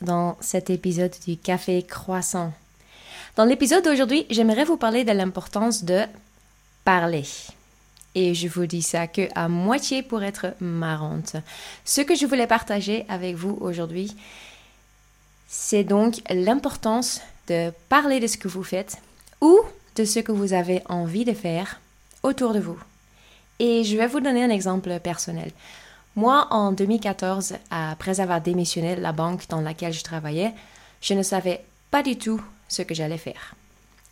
dans cet épisode du Café Croissant. Dans l'épisode d'aujourd'hui, j'aimerais vous parler de l'importance de parler. Et je vous dis ça que à moitié pour être marrante. Ce que je voulais partager avec vous aujourd'hui, c'est donc l'importance de parler de ce que vous faites ou de ce que vous avez envie de faire autour de vous. Et je vais vous donner un exemple personnel. Moi, en 2014, après avoir démissionné de la banque dans laquelle je travaillais, je ne savais pas du tout ce que j'allais faire.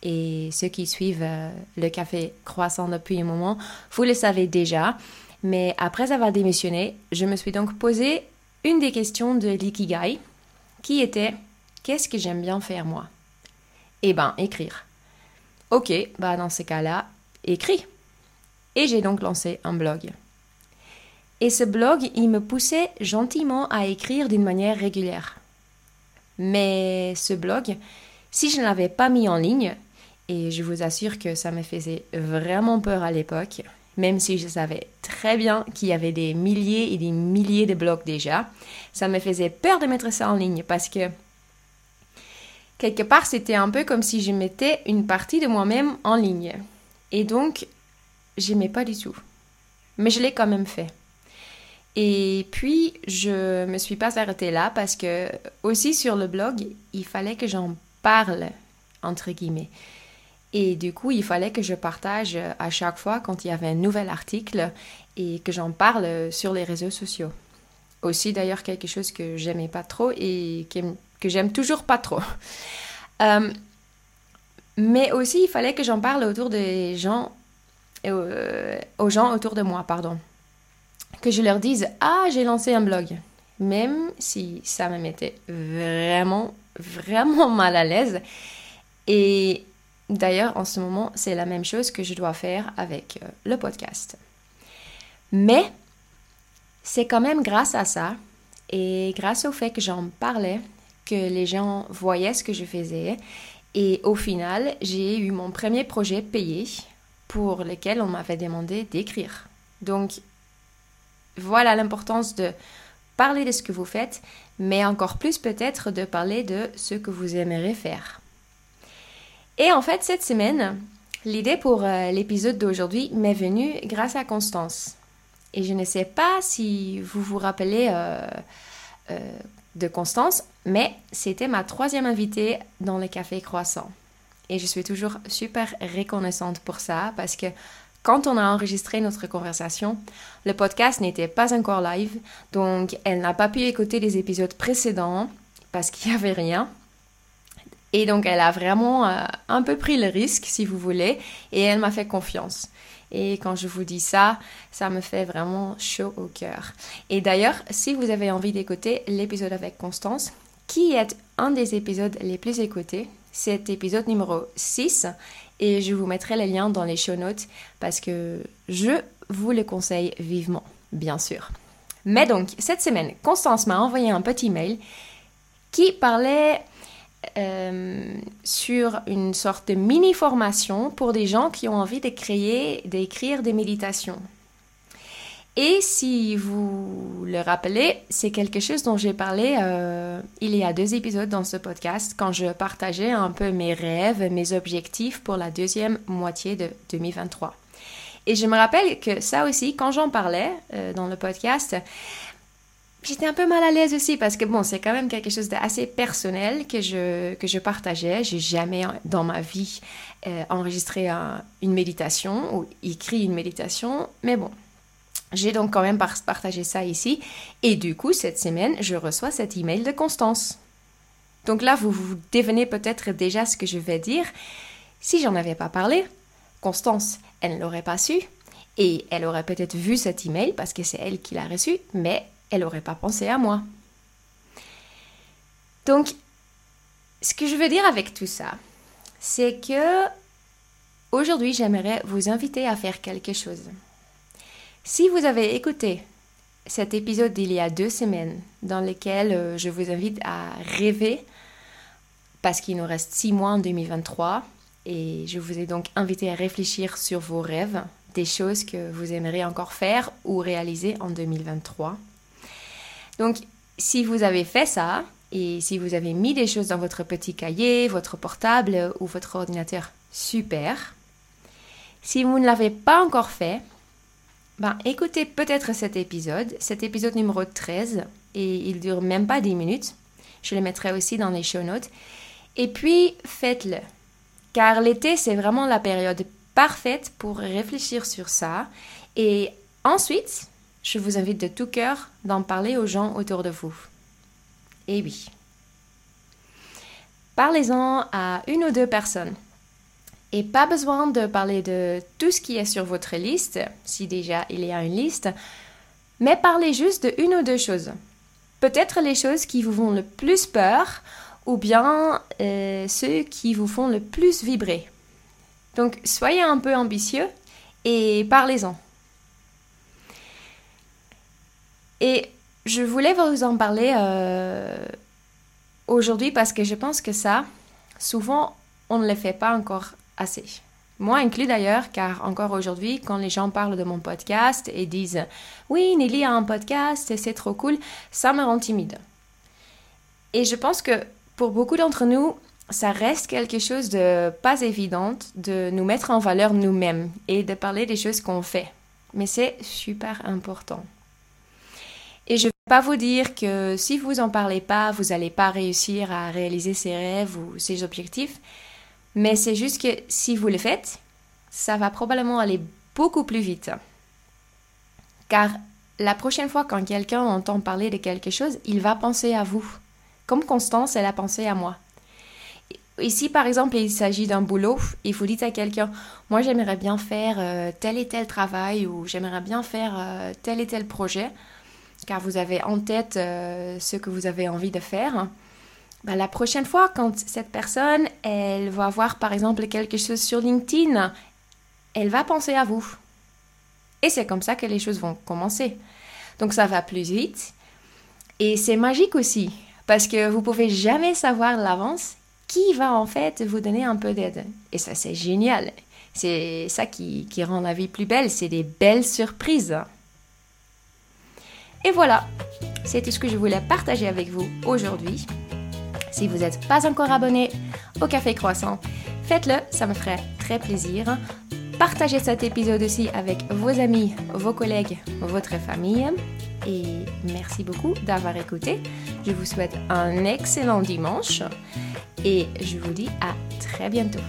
Et ceux qui suivent euh, le café croissant depuis un moment, vous le savez déjà. Mais après avoir démissionné, je me suis donc posé une des questions de l'ikigai, qui était qu'est-ce que j'aime bien faire moi? Eh ben, écrire. Ok, bah dans ces cas-là, écris. Et j'ai donc lancé un blog. Et ce blog, il me poussait gentiment à écrire d'une manière régulière. Mais ce blog, si je ne l'avais pas mis en ligne, et je vous assure que ça me faisait vraiment peur à l'époque, même si je savais très bien qu'il y avait des milliers et des milliers de blogs déjà, ça me faisait peur de mettre ça en ligne parce que quelque part c'était un peu comme si je mettais une partie de moi-même en ligne. Et donc, j'aimais pas du tout. Mais je l'ai quand même fait. Et puis, je me suis pas arrêtée là parce que aussi sur le blog, il fallait que j'en parle, entre guillemets. Et du coup, il fallait que je partage à chaque fois quand il y avait un nouvel article et que j'en parle sur les réseaux sociaux. Aussi, d'ailleurs, quelque chose que j'aimais pas trop et que, j'aime toujours pas trop. Euh, mais aussi, il fallait que j'en parle autour des gens, euh, aux gens autour de moi, pardon que je leur dise Ah, j'ai lancé un blog. Même si ça me mettait vraiment, vraiment mal à l'aise. Et d'ailleurs, en ce moment, c'est la même chose que je dois faire avec euh, le podcast. Mais c'est quand même grâce à ça et grâce au fait que j'en parlais que les gens voyaient ce que je faisais. Et au final, j'ai eu mon premier projet payé pour lequel on m'avait demandé d'écrire. Donc, voilà l'importance de parler de ce que vous faites, mais encore plus peut-être de parler de ce que vous aimeriez faire. Et en fait, cette semaine, l'idée pour euh, l'épisode d'aujourd'hui m'est venue grâce à Constance. Et je ne sais pas si vous vous rappelez euh, euh, de Constance, mais c'était ma troisième invitée dans le Café Croissant. Et je suis toujours super reconnaissante pour ça parce que quand on a enregistré notre conversation, le podcast n'était pas encore live, donc elle n'a pas pu écouter les épisodes précédents parce qu'il n'y avait rien. Et donc elle a vraiment euh, un peu pris le risque, si vous voulez, et elle m'a fait confiance. Et quand je vous dis ça, ça me fait vraiment chaud au cœur. Et d'ailleurs, si vous avez envie d'écouter l'épisode avec Constance, qui est un des épisodes les plus écoutés, c'est épisode numéro 6 et je vous mettrai les liens dans les show notes parce que je vous le conseille vivement, bien sûr. Mais donc, cette semaine, Constance m'a envoyé un petit mail qui parlait euh, sur une sorte de mini-formation pour des gens qui ont envie de créer, d'écrire des méditations. Et si vous le rappelez, c'est quelque chose dont j'ai parlé euh, il y a deux épisodes dans ce podcast quand je partageais un peu mes rêves, mes objectifs pour la deuxième moitié de 2023. Et je me rappelle que ça aussi, quand j'en parlais euh, dans le podcast, j'étais un peu mal à l'aise aussi parce que bon, c'est quand même quelque chose d'assez personnel que je, que je partageais. J'ai jamais dans ma vie euh, enregistré une méditation ou écrit une méditation, mais bon, j'ai donc quand même partagé ça ici. Et du coup, cette semaine, je reçois cet email de Constance. Donc là, vous vous devenez peut-être déjà ce que je vais dire. Si j'en avais pas parlé, Constance, elle ne l'aurait pas su. Et elle aurait peut-être vu cet email parce que c'est elle qui l'a reçu, mais elle n'aurait pas pensé à moi. Donc, ce que je veux dire avec tout ça, c'est que aujourd'hui, j'aimerais vous inviter à faire quelque chose. Si vous avez écouté cet épisode d'il y a deux semaines, dans lequel euh, je vous invite à rêver, parce qu'il nous reste six mois en 2023, et je vous ai donc invité à réfléchir sur vos rêves, des choses que vous aimeriez encore faire ou réaliser en 2023. Donc, si vous avez fait ça, Et si vous avez mis des choses dans votre petit cahier, votre portable ou votre ordinateur, super. Si vous ne l'avez pas encore fait, ben, écoutez peut-être cet épisode, cet épisode numéro 13, et il dure même pas 10 minutes. Je le mettrai aussi dans les show notes. Et puis, faites-le. Car l'été, c'est vraiment la période parfaite pour réfléchir sur ça. Et ensuite, je vous invite de tout cœur d'en parler aux gens autour de vous. Et oui. Parlez-en à une ou deux personnes. Et pas besoin de parler de tout ce qui est sur votre liste, si déjà il y a une liste, mais parlez juste de une ou deux choses. Peut-être les choses qui vous font le plus peur ou bien euh, ceux qui vous font le plus vibrer. Donc soyez un peu ambitieux et parlez-en. Et je voulais vous en parler euh, aujourd'hui parce que je pense que ça, souvent, on ne le fait pas encore assez. Moi inclus d'ailleurs, car encore aujourd'hui, quand les gens parlent de mon podcast et disent Oui, Nelly a un podcast et c'est trop cool, ça me rend timide. Et je pense que pour beaucoup d'entre nous, ça reste quelque chose de pas évident de nous mettre en valeur nous-mêmes et de parler des choses qu'on fait. Mais c'est super important. Et je ne vais pas vous dire que si vous en parlez pas, vous n'allez pas réussir à réaliser ses rêves ou ses objectifs. Mais c'est juste que si vous le faites, ça va probablement aller beaucoup plus vite. Car la prochaine fois quand quelqu'un entend parler de quelque chose, il va penser à vous. Comme Constance, elle a pensé à moi. Ici, par exemple, il s'agit d'un boulot et vous dites à quelqu'un, moi j'aimerais bien faire euh, tel et tel travail ou j'aimerais bien faire euh, tel et tel projet, car vous avez en tête euh, ce que vous avez envie de faire. Ben, la prochaine fois, quand cette personne, elle va voir par exemple quelque chose sur LinkedIn, elle va penser à vous. Et c'est comme ça que les choses vont commencer. Donc ça va plus vite. Et c'est magique aussi, parce que vous pouvez jamais savoir l'avance qui va en fait vous donner un peu d'aide. Et ça, c'est génial. C'est ça qui, qui rend la vie plus belle, c'est des belles surprises. Et voilà, c'est tout ce que je voulais partager avec vous aujourd'hui. Si vous n'êtes pas encore abonné au Café Croissant, faites-le, ça me ferait très plaisir. Partagez cet épisode aussi avec vos amis, vos collègues, votre famille. Et merci beaucoup d'avoir écouté. Je vous souhaite un excellent dimanche et je vous dis à très bientôt.